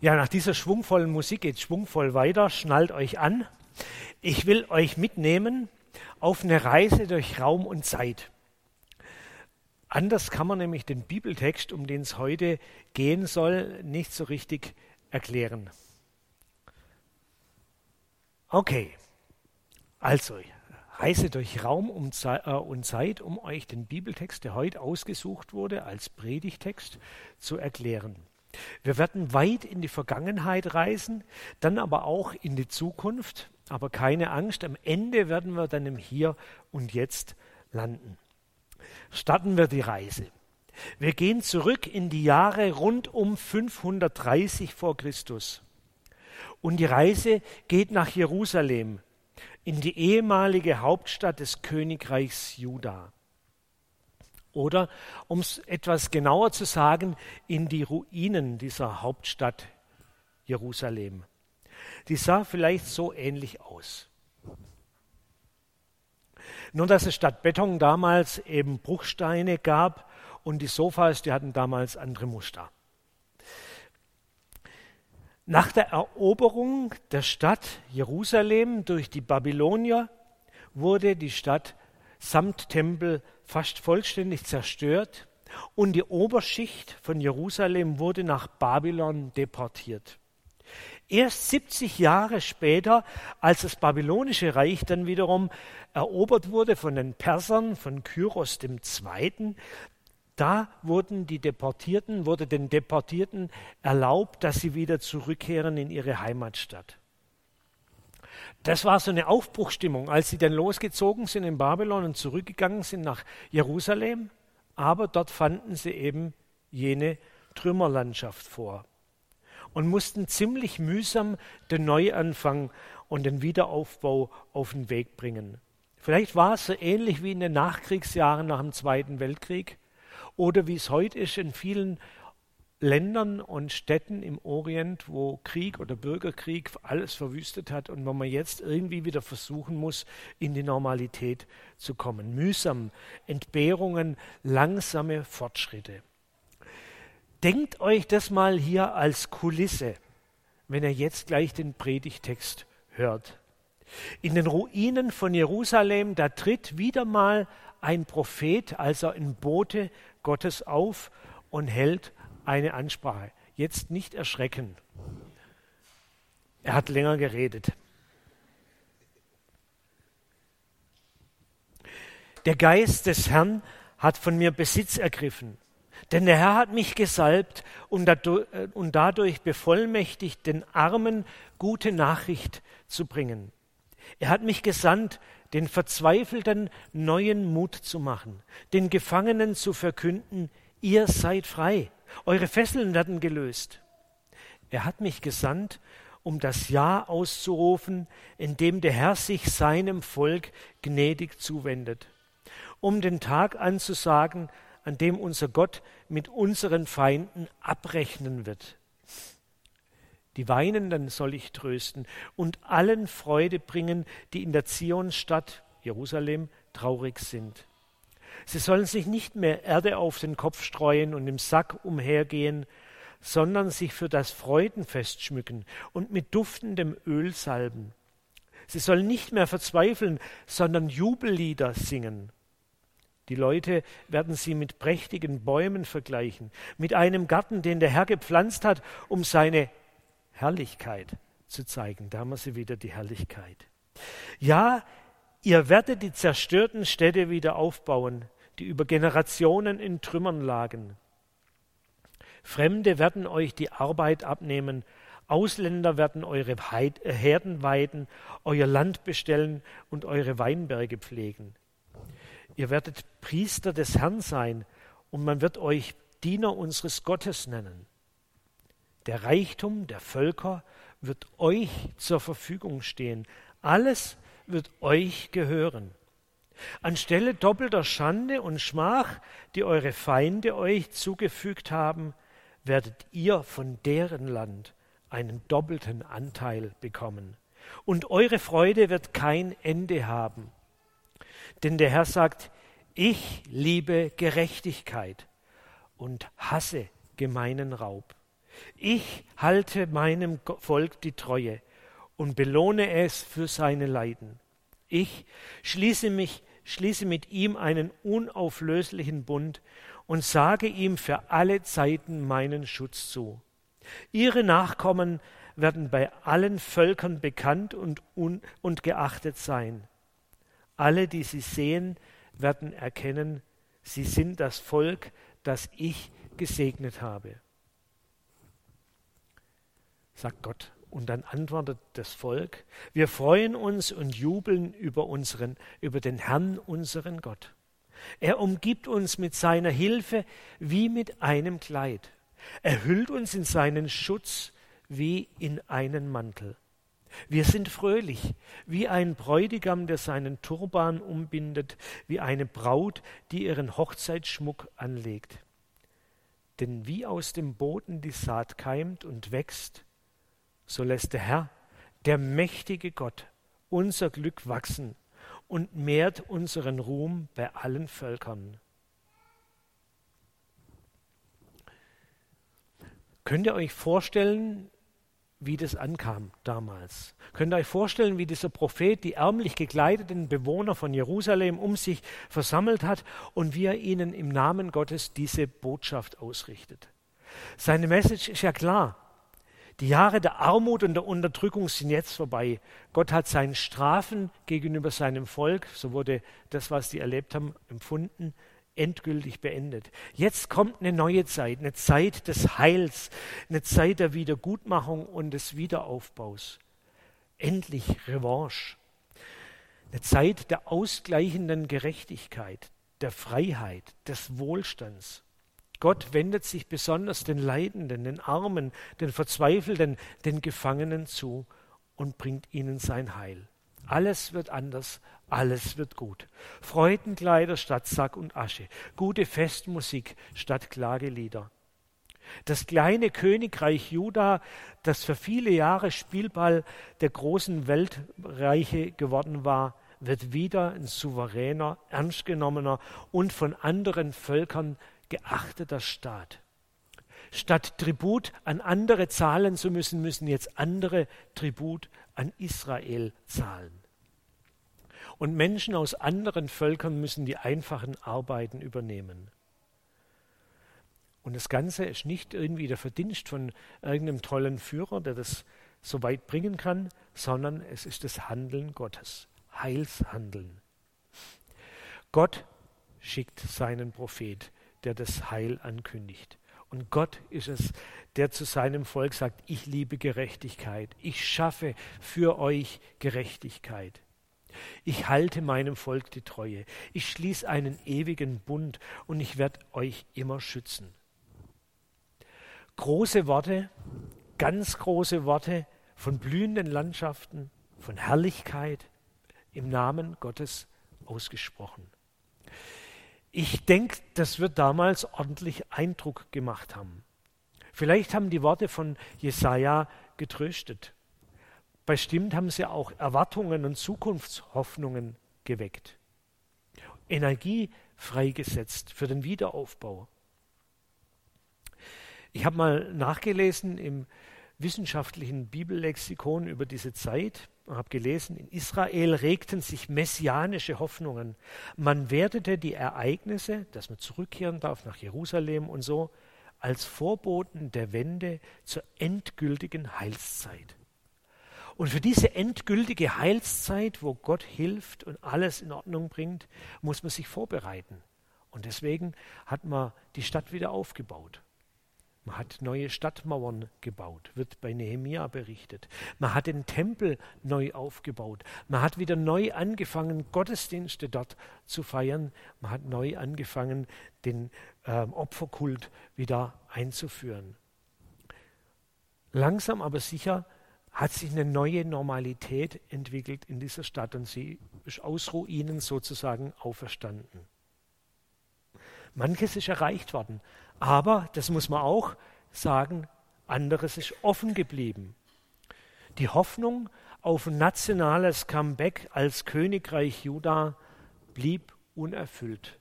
Ja, nach dieser schwungvollen Musik geht schwungvoll weiter. Schnallt euch an. Ich will euch mitnehmen auf eine Reise durch Raum und Zeit. Anders kann man nämlich den Bibeltext, um den es heute gehen soll, nicht so richtig erklären. Okay, also Reise durch Raum und Zeit, um euch den Bibeltext, der heute ausgesucht wurde, als Predigtext zu erklären. Wir werden weit in die Vergangenheit reisen, dann aber auch in die Zukunft. Aber keine Angst, am Ende werden wir dann im Hier und Jetzt landen. Starten wir die Reise. Wir gehen zurück in die Jahre rund um 530 vor Christus. Und die Reise geht nach Jerusalem, in die ehemalige Hauptstadt des Königreichs Juda. Oder, um es etwas genauer zu sagen, in die Ruinen dieser Hauptstadt Jerusalem. Die sah vielleicht so ähnlich aus. Nur dass es statt Beton damals eben Bruchsteine gab und die Sofas, die hatten damals andere Muster. Nach der Eroberung der Stadt Jerusalem durch die Babylonier wurde die Stadt samt Tempel fast vollständig zerstört und die Oberschicht von Jerusalem wurde nach Babylon deportiert. Erst 70 Jahre später, als das babylonische Reich dann wiederum erobert wurde von den Persern, von Kyros II., da wurden die Deportierten, wurde den Deportierten erlaubt, dass sie wieder zurückkehren in ihre Heimatstadt. Das war so eine Aufbruchstimmung, als sie dann losgezogen sind in Babylon und zurückgegangen sind nach Jerusalem, aber dort fanden sie eben jene Trümmerlandschaft vor und mussten ziemlich mühsam den Neuanfang und den Wiederaufbau auf den Weg bringen. Vielleicht war es so ähnlich wie in den Nachkriegsjahren nach dem Zweiten Weltkrieg oder wie es heute ist in vielen Ländern und Städten im Orient, wo Krieg oder Bürgerkrieg alles verwüstet hat und wo man jetzt irgendwie wieder versuchen muss, in die Normalität zu kommen. Mühsam, Entbehrungen, langsame Fortschritte. Denkt euch das mal hier als Kulisse, wenn ihr jetzt gleich den Predigtext hört. In den Ruinen von Jerusalem, da tritt wieder mal ein Prophet, also ein Bote Gottes auf und hält eine Ansprache. Jetzt nicht erschrecken. Er hat länger geredet. Der Geist des Herrn hat von mir Besitz ergriffen. Denn der Herr hat mich gesalbt und dadurch bevollmächtigt, den Armen gute Nachricht zu bringen. Er hat mich gesandt, den Verzweifelten neuen Mut zu machen, den Gefangenen zu verkünden, ihr seid frei, eure Fesseln werden gelöst. Er hat mich gesandt, um das Ja auszurufen, in dem der Herr sich seinem Volk gnädig zuwendet, um den Tag anzusagen, an dem unser Gott mit unseren Feinden abrechnen wird. Die Weinenden soll ich trösten und allen Freude bringen, die in der Zionsstadt Jerusalem traurig sind. Sie sollen sich nicht mehr Erde auf den Kopf streuen und im Sack umhergehen, sondern sich für das Freudenfest schmücken und mit duftendem Öl salben. Sie sollen nicht mehr verzweifeln, sondern Jubellieder singen. Die Leute werden sie mit prächtigen Bäumen vergleichen, mit einem Garten, den der Herr gepflanzt hat, um seine Herrlichkeit zu zeigen. Da haben wir sie wieder, die Herrlichkeit. Ja, ihr werdet die zerstörten Städte wieder aufbauen, die über Generationen in Trümmern lagen. Fremde werden euch die Arbeit abnehmen, Ausländer werden eure Herden weiden, euer Land bestellen und eure Weinberge pflegen. Ihr werdet Priester des Herrn sein und man wird euch Diener unseres Gottes nennen. Der Reichtum der Völker wird euch zur Verfügung stehen. Alles wird euch gehören. Anstelle doppelter Schande und Schmach, die eure Feinde euch zugefügt haben, werdet ihr von deren Land einen doppelten Anteil bekommen. Und eure Freude wird kein Ende haben. Denn der Herr sagt, ich liebe Gerechtigkeit und hasse gemeinen Raub. Ich halte meinem Volk die Treue und belohne es für seine Leiden. Ich schließe mich, schließe mit ihm einen unauflöslichen Bund und sage ihm für alle Zeiten meinen Schutz zu. Ihre Nachkommen werden bei allen Völkern bekannt und, un und geachtet sein. Alle, die sie sehen, werden erkennen, sie sind das Volk, das ich gesegnet habe. Sagt Gott. Und dann antwortet das Volk, wir freuen uns und jubeln über, unseren, über den Herrn, unseren Gott. Er umgibt uns mit seiner Hilfe wie mit einem Kleid. Er hüllt uns in seinen Schutz wie in einen Mantel. Wir sind fröhlich, wie ein Bräutigam, der seinen Turban umbindet, wie eine Braut, die ihren Hochzeitsschmuck anlegt. Denn wie aus dem Boden die Saat keimt und wächst, so lässt der Herr, der mächtige Gott, unser Glück wachsen und mehrt unseren Ruhm bei allen Völkern. Könnt ihr euch vorstellen, wie das ankam damals. Könnt ihr euch vorstellen, wie dieser Prophet die ärmlich gekleideten Bewohner von Jerusalem um sich versammelt hat und wie er ihnen im Namen Gottes diese Botschaft ausrichtet. Seine Message ist ja klar. Die Jahre der Armut und der Unterdrückung sind jetzt vorbei. Gott hat seinen Strafen gegenüber seinem Volk, so wurde das, was sie erlebt haben, empfunden, endgültig beendet. Jetzt kommt eine neue Zeit, eine Zeit des Heils, eine Zeit der Wiedergutmachung und des Wiederaufbaus. Endlich Revanche. Eine Zeit der ausgleichenden Gerechtigkeit, der Freiheit, des Wohlstands. Gott wendet sich besonders den Leidenden, den Armen, den Verzweifelten, den Gefangenen zu und bringt ihnen sein Heil. Alles wird anders, alles wird gut. Freudenkleider statt Sack und Asche, gute Festmusik statt Klagelieder. Das kleine Königreich Juda, das für viele Jahre Spielball der großen Weltreiche geworden war, wird wieder ein souveräner, ernstgenommener und von anderen Völkern geachteter Staat. Statt Tribut an andere zahlen zu müssen, müssen jetzt andere Tribut an Israel zahlen. Und Menschen aus anderen Völkern müssen die einfachen Arbeiten übernehmen. Und das Ganze ist nicht irgendwie der Verdienst von irgendeinem tollen Führer, der das so weit bringen kann, sondern es ist das Handeln Gottes, Heilshandeln. Gott schickt seinen Prophet der das Heil ankündigt. Und Gott ist es, der zu seinem Volk sagt, ich liebe Gerechtigkeit, ich schaffe für euch Gerechtigkeit. Ich halte meinem Volk die Treue, ich schließe einen ewigen Bund und ich werde euch immer schützen. Große Worte, ganz große Worte von blühenden Landschaften, von Herrlichkeit im Namen Gottes ausgesprochen. Ich denke, das wird damals ordentlich Eindruck gemacht haben. Vielleicht haben die Worte von Jesaja getröstet. Bestimmt haben sie auch Erwartungen und Zukunftshoffnungen geweckt. Energie freigesetzt für den Wiederaufbau. Ich habe mal nachgelesen im wissenschaftlichen Bibellexikon über diese Zeit und habe gelesen, in Israel regten sich messianische Hoffnungen. Man wertete die Ereignisse, dass man zurückkehren darf nach Jerusalem und so, als Vorboten der Wende zur endgültigen Heilszeit. Und für diese endgültige Heilszeit, wo Gott hilft und alles in Ordnung bringt, muss man sich vorbereiten. Und deswegen hat man die Stadt wieder aufgebaut. Man hat neue Stadtmauern gebaut, wird bei Nehemia berichtet. Man hat den Tempel neu aufgebaut. Man hat wieder neu angefangen, Gottesdienste dort zu feiern. Man hat neu angefangen, den äh, Opferkult wieder einzuführen. Langsam aber sicher hat sich eine neue Normalität entwickelt in dieser Stadt und sie ist aus Ruinen sozusagen auferstanden. Manches ist erreicht worden, aber, das muss man auch sagen, anderes ist offen geblieben. Die Hoffnung auf ein nationales Comeback als Königreich Juda blieb unerfüllt.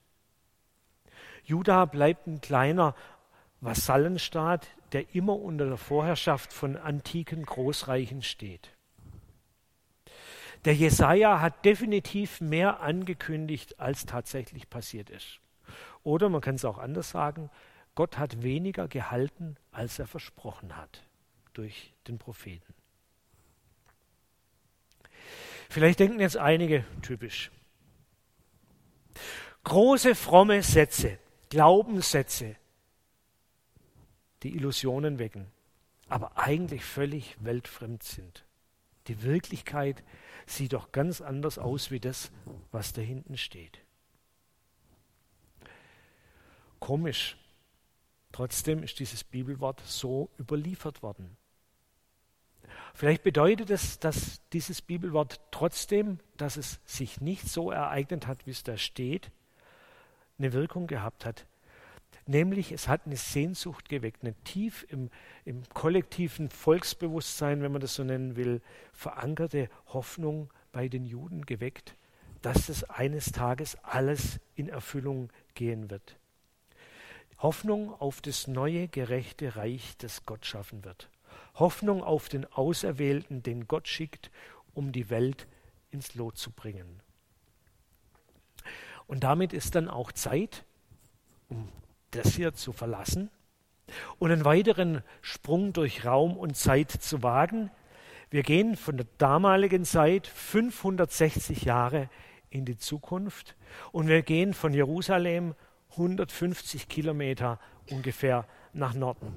Juda bleibt ein kleiner Vasallenstaat, der immer unter der Vorherrschaft von antiken Großreichen steht. Der Jesaja hat definitiv mehr angekündigt, als tatsächlich passiert ist. Oder man kann es auch anders sagen, Gott hat weniger gehalten, als er versprochen hat durch den Propheten. Vielleicht denken jetzt einige typisch. Große fromme Sätze, Glaubenssätze, die Illusionen wecken, aber eigentlich völlig weltfremd sind. Die Wirklichkeit sieht doch ganz anders aus wie das, was da hinten steht. Komisch. Trotzdem ist dieses Bibelwort so überliefert worden. Vielleicht bedeutet es, dass dieses Bibelwort trotzdem, dass es sich nicht so ereignet hat, wie es da steht, eine Wirkung gehabt hat. Nämlich, es hat eine Sehnsucht geweckt, eine tief im, im kollektiven Volksbewusstsein, wenn man das so nennen will, verankerte Hoffnung bei den Juden geweckt, dass es eines Tages alles in Erfüllung gehen wird. Hoffnung auf das neue, gerechte Reich, das Gott schaffen wird. Hoffnung auf den Auserwählten, den Gott schickt, um die Welt ins Lot zu bringen. Und damit ist dann auch Zeit, um das hier zu verlassen und einen weiteren Sprung durch Raum und Zeit zu wagen. Wir gehen von der damaligen Zeit 560 Jahre in die Zukunft und wir gehen von Jerusalem 150 Kilometer ungefähr nach Norden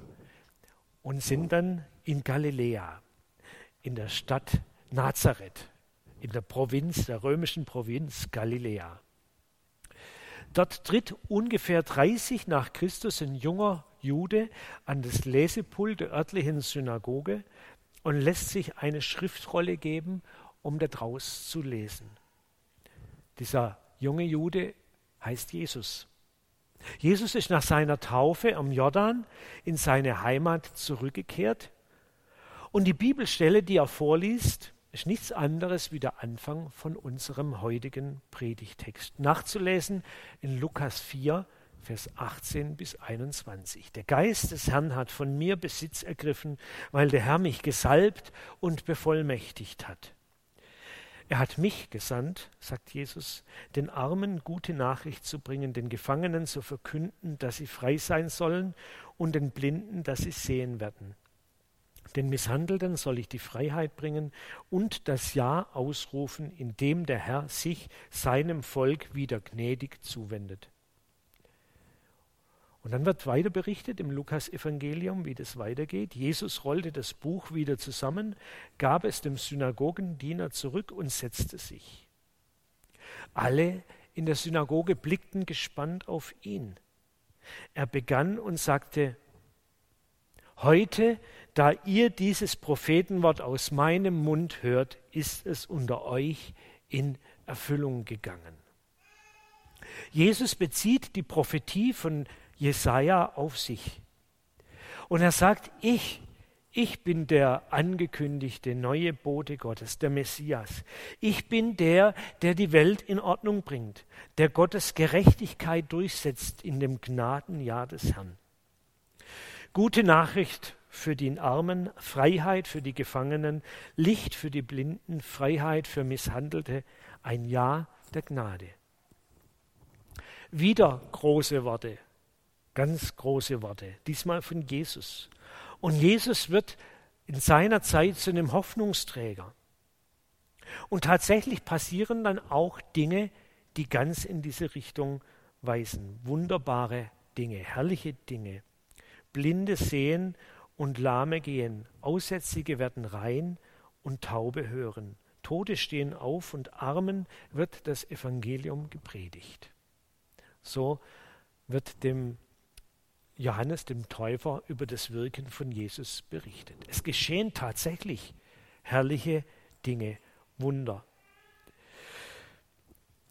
und sind dann in Galiläa, in der Stadt Nazareth, in der Provinz, der römischen Provinz Galiläa. Dort tritt ungefähr 30 nach Christus ein junger Jude an das Lesepult der örtlichen Synagoge und lässt sich eine Schriftrolle geben, um daraus zu lesen. Dieser junge Jude heißt Jesus. Jesus ist nach seiner Taufe am Jordan in seine Heimat zurückgekehrt und die Bibelstelle, die er vorliest, ist nichts anderes wie der Anfang von unserem heutigen Predigtext. Nachzulesen in Lukas 4, Vers 18 bis 21. Der Geist des Herrn hat von mir Besitz ergriffen, weil der Herr mich gesalbt und bevollmächtigt hat. Er hat mich gesandt, sagt Jesus, den Armen gute Nachricht zu bringen, den Gefangenen zu verkünden, dass sie frei sein sollen und den Blinden, dass sie sehen werden den Misshandelten soll ich die Freiheit bringen und das Ja ausrufen, indem der Herr sich seinem Volk wieder gnädig zuwendet. Und dann wird weiter berichtet im Lukas-Evangelium, wie das weitergeht. Jesus rollte das Buch wieder zusammen, gab es dem Synagogendiener zurück und setzte sich. Alle in der Synagoge blickten gespannt auf ihn. Er begann und sagte, Heute da ihr dieses Prophetenwort aus meinem Mund hört, ist es unter euch in Erfüllung gegangen. Jesus bezieht die Prophetie von Jesaja auf sich. Und er sagt, ich, ich bin der angekündigte neue Bote Gottes, der Messias. Ich bin der, der die Welt in Ordnung bringt, der Gottes Gerechtigkeit durchsetzt in dem Gnadenjahr des Herrn. Gute Nachricht für die Armen, Freiheit für die Gefangenen, Licht für die Blinden, Freiheit für Misshandelte, ein Ja der Gnade. Wieder große Worte, ganz große Worte, diesmal von Jesus. Und Jesus wird in seiner Zeit zu einem Hoffnungsträger. Und tatsächlich passieren dann auch Dinge, die ganz in diese Richtung weisen. Wunderbare Dinge, herrliche Dinge. Blinde sehen und Lahme gehen, Aussätzige werden rein und Taube hören, Tote stehen auf und Armen wird das Evangelium gepredigt. So wird dem Johannes dem Täufer über das Wirken von Jesus berichtet. Es geschehen tatsächlich herrliche Dinge, Wunder.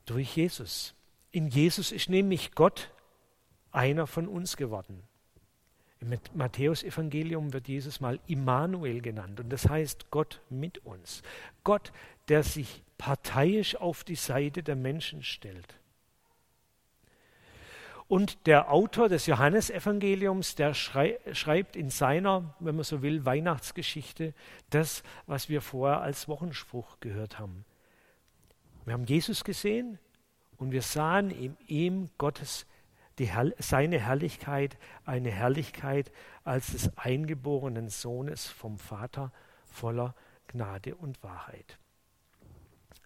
Durch Jesus. In Jesus ist nämlich Gott einer von uns geworden. Im Matthäusevangelium wird Jesus mal Immanuel genannt und das heißt Gott mit uns. Gott, der sich parteiisch auf die Seite der Menschen stellt. Und der Autor des Johannesevangeliums, der schrei schreibt in seiner, wenn man so will, Weihnachtsgeschichte das, was wir vorher als Wochenspruch gehört haben. Wir haben Jesus gesehen und wir sahen in ihm Gottes Herr seine Herrlichkeit, eine Herrlichkeit als des eingeborenen Sohnes vom Vater voller Gnade und Wahrheit.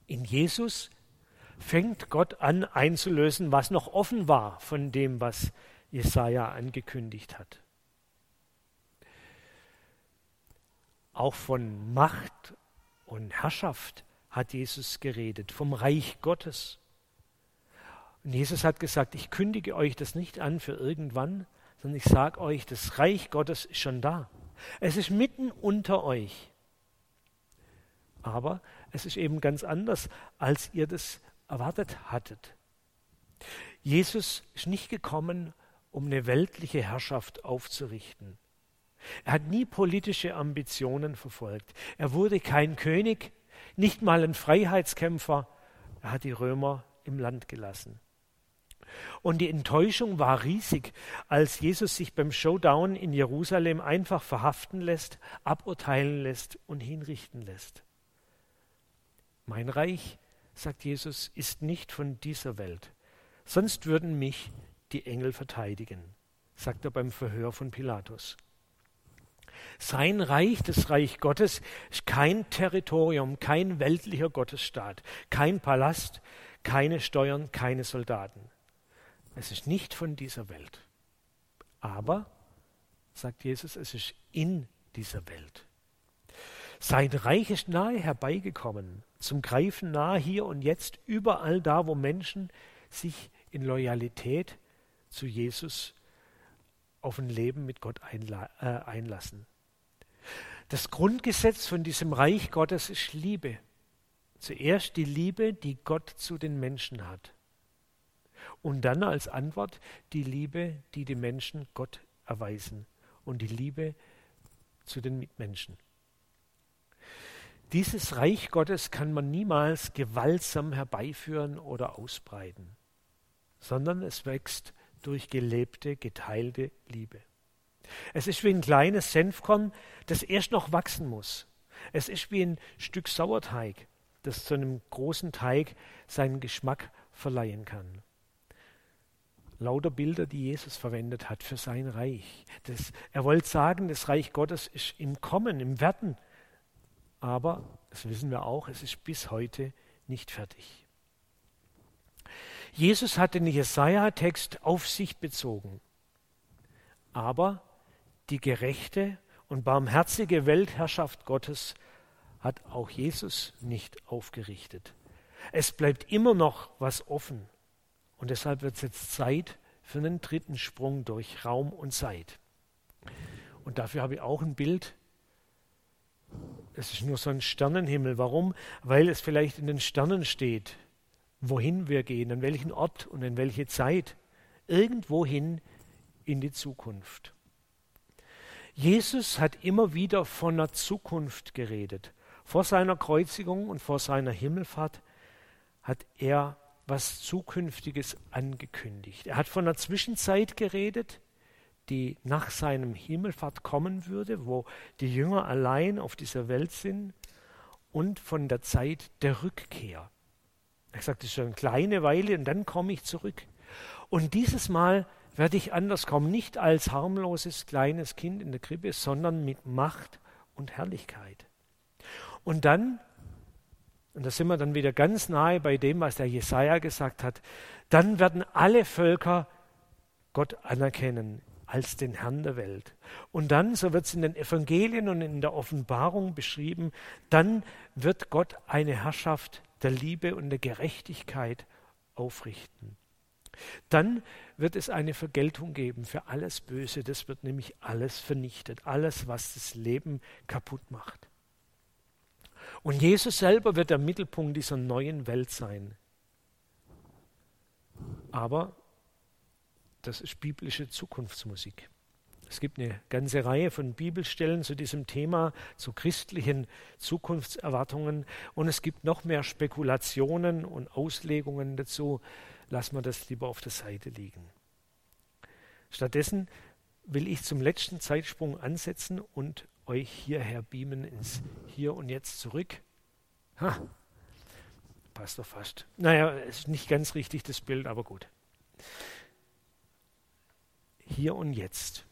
In Jesus fängt Gott an einzulösen, was noch offen war von dem, was Jesaja angekündigt hat. Auch von Macht und Herrschaft hat Jesus geredet, vom Reich Gottes. Und Jesus hat gesagt, ich kündige euch das nicht an für irgendwann, sondern ich sage euch, das Reich Gottes ist schon da. Es ist mitten unter euch. Aber es ist eben ganz anders, als ihr das erwartet hattet. Jesus ist nicht gekommen, um eine weltliche Herrschaft aufzurichten. Er hat nie politische Ambitionen verfolgt. Er wurde kein König, nicht mal ein Freiheitskämpfer. Er hat die Römer im Land gelassen. Und die Enttäuschung war riesig, als Jesus sich beim Showdown in Jerusalem einfach verhaften lässt, aburteilen lässt und hinrichten lässt. Mein Reich sagt Jesus, ist nicht von dieser Welt. Sonst würden mich die Engel verteidigen, sagt er beim Verhör von Pilatus. Sein Reich, das Reich Gottes, ist kein Territorium, kein weltlicher Gottesstaat, kein Palast, keine Steuern, keine Soldaten. Es ist nicht von dieser Welt. Aber, sagt Jesus, es ist in dieser Welt. Sein Reich ist nahe herbeigekommen, zum Greifen nahe hier und jetzt, überall da, wo Menschen sich in Loyalität zu Jesus auf ein Leben mit Gott äh, einlassen. Das Grundgesetz von diesem Reich Gottes ist Liebe. Zuerst die Liebe, die Gott zu den Menschen hat. Und dann als Antwort die Liebe, die die Menschen Gott erweisen. Und die Liebe zu den Mitmenschen. Dieses Reich Gottes kann man niemals gewaltsam herbeiführen oder ausbreiten, sondern es wächst durch gelebte, geteilte Liebe. Es ist wie ein kleines Senfkorn, das erst noch wachsen muss. Es ist wie ein Stück Sauerteig, das zu einem großen Teig seinen Geschmack verleihen kann. Lauter Bilder, die Jesus verwendet hat für sein Reich. Das, er wollte sagen, das Reich Gottes ist im Kommen, im Werden, aber, das wissen wir auch, es ist bis heute nicht fertig. Jesus hat den Jesaja-Text auf sich bezogen. Aber die gerechte und barmherzige Weltherrschaft Gottes hat auch Jesus nicht aufgerichtet. Es bleibt immer noch was offen. Und deshalb wird es jetzt Zeit für einen dritten Sprung durch Raum und Zeit. Und dafür habe ich auch ein Bild es ist nur so ein Sternenhimmel. Warum? Weil es vielleicht in den Sternen steht, wohin wir gehen, an welchen Ort und in welche Zeit. Irgendwohin in die Zukunft. Jesus hat immer wieder von der Zukunft geredet. Vor seiner Kreuzigung und vor seiner Himmelfahrt hat er was Zukünftiges angekündigt. Er hat von der Zwischenzeit geredet, die nach seinem Himmelfahrt kommen würde, wo die Jünger allein auf dieser Welt sind, und von der Zeit der Rückkehr. Er sagt, es ist schon eine kleine Weile und dann komme ich zurück. Und dieses Mal werde ich anders kommen, nicht als harmloses kleines Kind in der Krippe, sondern mit Macht und Herrlichkeit. Und dann, und da sind wir dann wieder ganz nahe bei dem, was der Jesaja gesagt hat, dann werden alle Völker Gott anerkennen als den Herrn der Welt. Und dann, so wird es in den Evangelien und in der Offenbarung beschrieben, dann wird Gott eine Herrschaft der Liebe und der Gerechtigkeit aufrichten. Dann wird es eine Vergeltung geben für alles Böse. Das wird nämlich alles vernichtet, alles, was das Leben kaputt macht. Und Jesus selber wird der Mittelpunkt dieser neuen Welt sein. Aber das ist biblische Zukunftsmusik. Es gibt eine ganze Reihe von Bibelstellen zu diesem Thema, zu christlichen Zukunftserwartungen. Und es gibt noch mehr Spekulationen und Auslegungen dazu. Lassen wir das lieber auf der Seite liegen. Stattdessen will ich zum letzten Zeitsprung ansetzen und euch hierher beamen ins Hier und Jetzt zurück. Ha, passt doch fast. Naja, ist nicht ganz richtig das Bild, aber gut. Hier und Jetzt.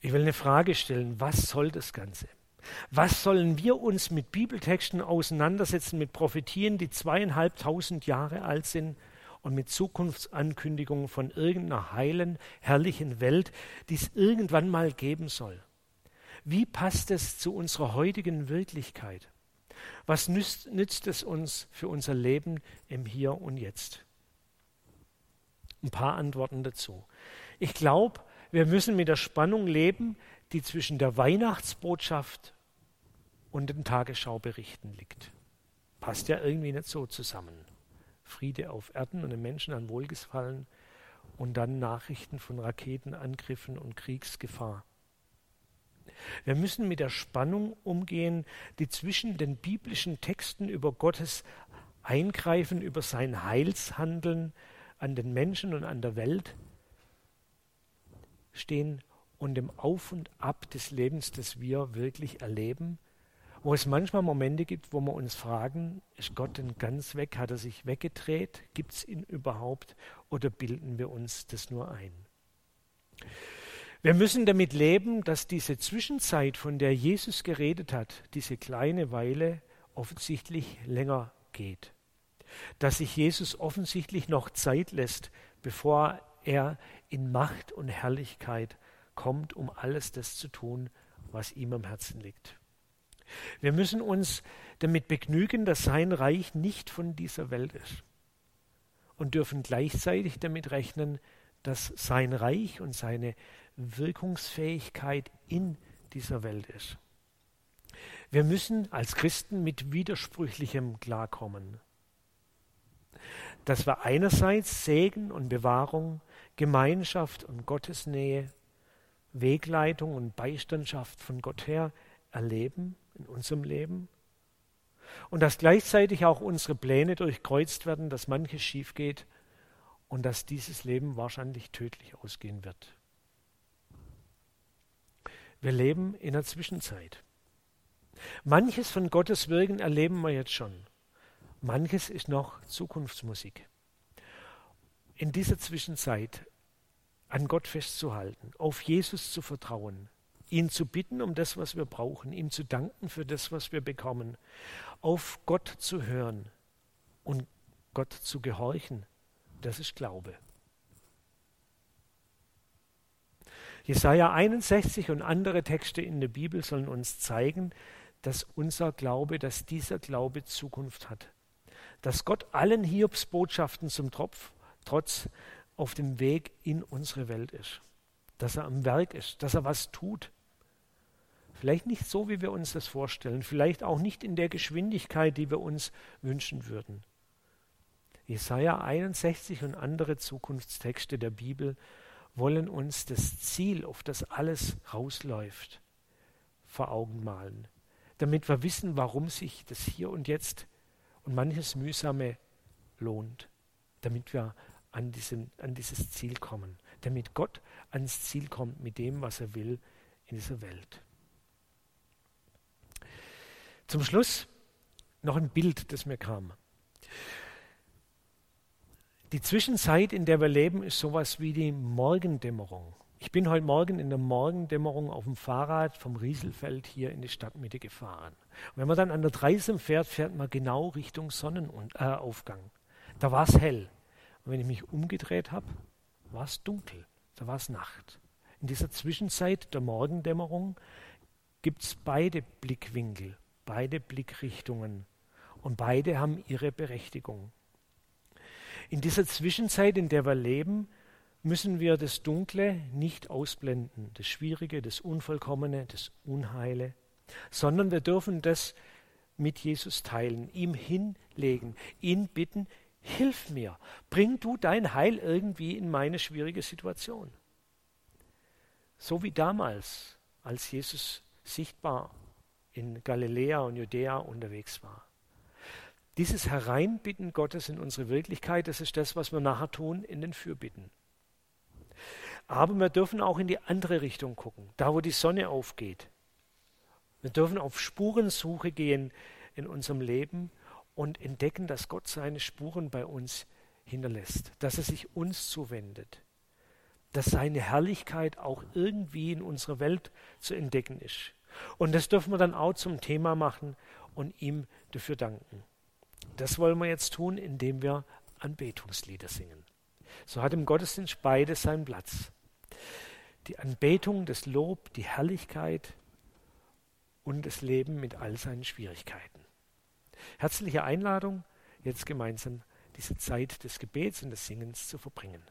Ich will eine Frage stellen. Was soll das Ganze? Was sollen wir uns mit Bibeltexten auseinandersetzen, mit Prophetien, die zweieinhalbtausend Jahre alt sind und mit Zukunftsankündigungen von irgendeiner heilen, herrlichen Welt, die es irgendwann mal geben soll? Wie passt es zu unserer heutigen Wirklichkeit? Was nützt, nützt es uns für unser Leben im Hier und Jetzt? Ein paar Antworten dazu. Ich glaube, wir müssen mit der Spannung leben, die zwischen der Weihnachtsbotschaft und den Tagesschauberichten liegt. Passt ja irgendwie nicht so zusammen. Friede auf Erden und den Menschen an Wohlgefallen und dann Nachrichten von Raketenangriffen und Kriegsgefahr. Wir müssen mit der Spannung umgehen, die zwischen den biblischen Texten über Gottes Eingreifen, über sein Heilshandeln an den Menschen und an der Welt stehen und dem Auf und Ab des Lebens, das wir wirklich erleben, wo es manchmal Momente gibt, wo wir uns fragen, ist Gott denn ganz weg? Hat er sich weggedreht? Gibt es ihn überhaupt? Oder bilden wir uns das nur ein? Wir müssen damit leben, dass diese Zwischenzeit, von der Jesus geredet hat, diese kleine Weile offensichtlich länger geht. Dass sich Jesus offensichtlich noch Zeit lässt, bevor er in Macht und Herrlichkeit kommt, um alles das zu tun, was ihm am Herzen liegt. Wir müssen uns damit begnügen, dass sein Reich nicht von dieser Welt ist und dürfen gleichzeitig damit rechnen, dass sein Reich und seine Wirkungsfähigkeit in dieser Welt ist. Wir müssen als Christen mit Widersprüchlichem klarkommen. Dass wir einerseits Segen und Bewahrung Gemeinschaft und Gottesnähe, Wegleitung und Beistandschaft von Gott her erleben in unserem Leben und dass gleichzeitig auch unsere Pläne durchkreuzt werden, dass manches schief geht und dass dieses Leben wahrscheinlich tödlich ausgehen wird. Wir leben in der Zwischenzeit. Manches von Gottes Wirken erleben wir jetzt schon. Manches ist noch Zukunftsmusik. In dieser Zwischenzeit an Gott festzuhalten, auf Jesus zu vertrauen, ihn zu bitten um das, was wir brauchen, ihm zu danken für das, was wir bekommen, auf Gott zu hören und Gott zu gehorchen, das ist Glaube. Jesaja 61 und andere Texte in der Bibel sollen uns zeigen, dass unser Glaube, dass dieser Glaube Zukunft hat. Dass Gott allen Hiobsbotschaften zum Tropf, Trotz auf dem Weg in unsere Welt ist, dass er am Werk ist, dass er was tut. Vielleicht nicht so, wie wir uns das vorstellen, vielleicht auch nicht in der Geschwindigkeit, die wir uns wünschen würden. Jesaja 61 und andere Zukunftstexte der Bibel wollen uns das Ziel, auf das alles rausläuft, vor Augen malen, damit wir wissen, warum sich das Hier und Jetzt und manches Mühsame lohnt, damit wir an, diesen, an dieses Ziel kommen, damit Gott ans Ziel kommt mit dem, was er will in dieser Welt. Zum Schluss noch ein Bild, das mir kam. Die Zwischenzeit, in der wir leben, ist sowas wie die Morgendämmerung. Ich bin heute Morgen in der Morgendämmerung auf dem Fahrrad vom Rieselfeld hier in die Stadtmitte gefahren. Und wenn man dann an der Dreisem fährt, fährt man genau Richtung Sonnenaufgang. Äh, da war es hell. Und wenn ich mich umgedreht habe, war es dunkel, da war es Nacht. In dieser Zwischenzeit der Morgendämmerung gibt es beide Blickwinkel, beide Blickrichtungen und beide haben ihre Berechtigung. In dieser Zwischenzeit, in der wir leben, müssen wir das Dunkle nicht ausblenden, das Schwierige, das Unvollkommene, das Unheile, sondern wir dürfen das mit Jesus teilen, ihm hinlegen, ihn bitten, Hilf mir, bring du dein Heil irgendwie in meine schwierige Situation. So wie damals, als Jesus sichtbar in Galiläa und Judäa unterwegs war. Dieses Hereinbitten Gottes in unsere Wirklichkeit, das ist das, was wir nachher tun in den Fürbitten. Aber wir dürfen auch in die andere Richtung gucken, da wo die Sonne aufgeht. Wir dürfen auf Spurensuche gehen in unserem Leben und entdecken, dass Gott seine Spuren bei uns hinterlässt, dass er sich uns zuwendet, dass seine Herrlichkeit auch irgendwie in unserer Welt zu entdecken ist. Und das dürfen wir dann auch zum Thema machen und ihm dafür danken. Das wollen wir jetzt tun, indem wir Anbetungslieder singen. So hat im Gottesdienst beides seinen Platz. Die Anbetung, das Lob, die Herrlichkeit und das Leben mit all seinen Schwierigkeiten. Herzliche Einladung, jetzt gemeinsam diese Zeit des Gebets und des Singens zu verbringen.